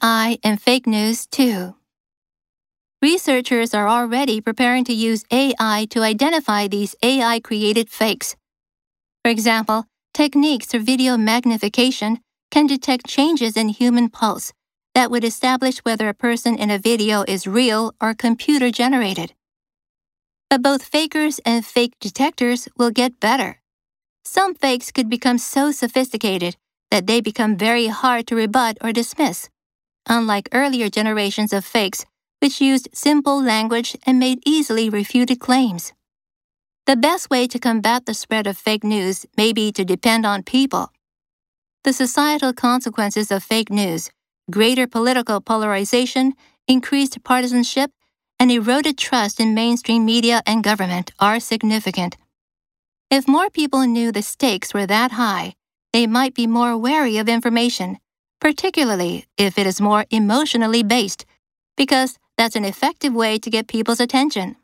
AI and fake news too. Researchers are already preparing to use AI to identify these AI created fakes. For example, techniques for video magnification can detect changes in human pulse that would establish whether a person in a video is real or computer generated. But both fakers and fake detectors will get better. Some fakes could become so sophisticated that they become very hard to rebut or dismiss, unlike earlier generations of fakes which used simple language and made easily refuted claims. The best way to combat the spread of fake news may be to depend on people. The societal consequences of fake news, greater political polarization, increased partisanship, and eroded trust in mainstream media and government are significant. If more people knew the stakes were that high, they might be more wary of information, particularly if it is more emotionally based, because that's an effective way to get people's attention.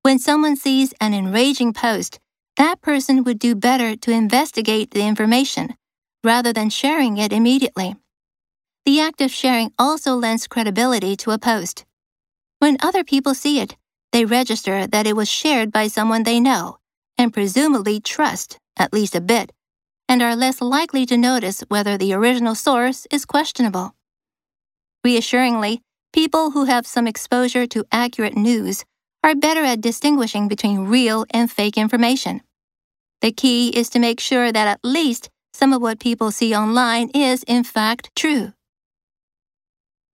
When someone sees an enraging post, that person would do better to investigate the information rather than sharing it immediately. The act of sharing also lends credibility to a post. When other people see it, they register that it was shared by someone they know and presumably trust, at least a bit, and are less likely to notice whether the original source is questionable. Reassuringly, People who have some exposure to accurate news are better at distinguishing between real and fake information. The key is to make sure that at least some of what people see online is, in fact, true.